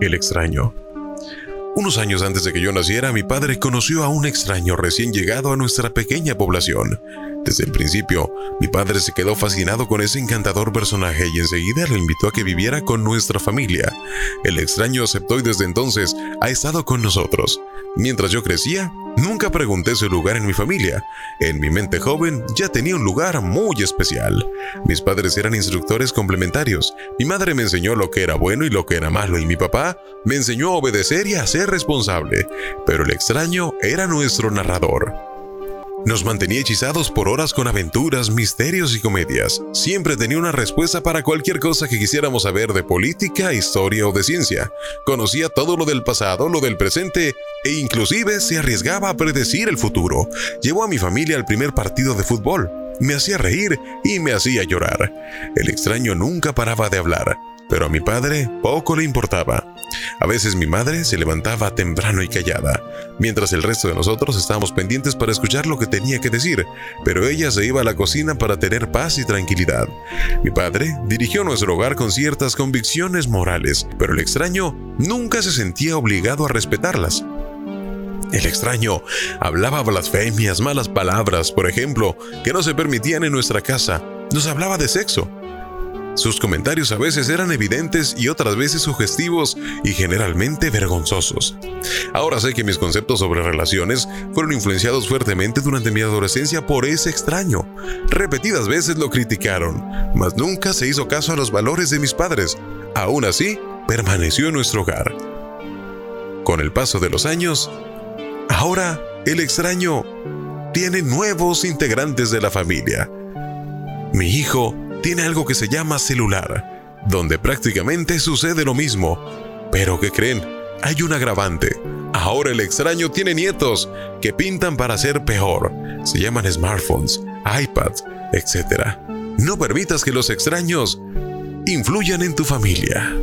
El extraño. Unos años antes de que yo naciera, mi padre conoció a un extraño recién llegado a nuestra pequeña población. Desde el principio, mi padre se quedó fascinado con ese encantador personaje y enseguida le invitó a que viviera con nuestra familia. El extraño aceptó y desde entonces ha estado con nosotros. Mientras yo crecía, nunca pregunté su lugar en mi familia. En mi mente joven ya tenía un lugar muy especial. Mis padres eran instructores complementarios. Mi madre me enseñó lo que era bueno y lo que era malo y mi papá me enseñó a obedecer y a ser responsable. Pero el extraño era nuestro narrador. Nos mantenía hechizados por horas con aventuras, misterios y comedias. Siempre tenía una respuesta para cualquier cosa que quisiéramos saber de política, historia o de ciencia. Conocía todo lo del pasado, lo del presente e inclusive se arriesgaba a predecir el futuro. Llevó a mi familia al primer partido de fútbol. Me hacía reír y me hacía llorar. El extraño nunca paraba de hablar pero a mi padre poco le importaba. A veces mi madre se levantaba temprano y callada, mientras el resto de nosotros estábamos pendientes para escuchar lo que tenía que decir, pero ella se iba a la cocina para tener paz y tranquilidad. Mi padre dirigió nuestro hogar con ciertas convicciones morales, pero el extraño nunca se sentía obligado a respetarlas. El extraño hablaba blasfemias, malas palabras, por ejemplo, que no se permitían en nuestra casa. Nos hablaba de sexo, sus comentarios a veces eran evidentes y otras veces sugestivos y generalmente vergonzosos. Ahora sé que mis conceptos sobre relaciones fueron influenciados fuertemente durante mi adolescencia por ese extraño. Repetidas veces lo criticaron, mas nunca se hizo caso a los valores de mis padres. Aún así, permaneció en nuestro hogar. Con el paso de los años, ahora el extraño tiene nuevos integrantes de la familia. Mi hijo tiene algo que se llama celular, donde prácticamente sucede lo mismo. Pero ¿qué creen? Hay un agravante. Ahora el extraño tiene nietos que pintan para ser peor. Se llaman smartphones, iPads, etc. No permitas que los extraños influyan en tu familia.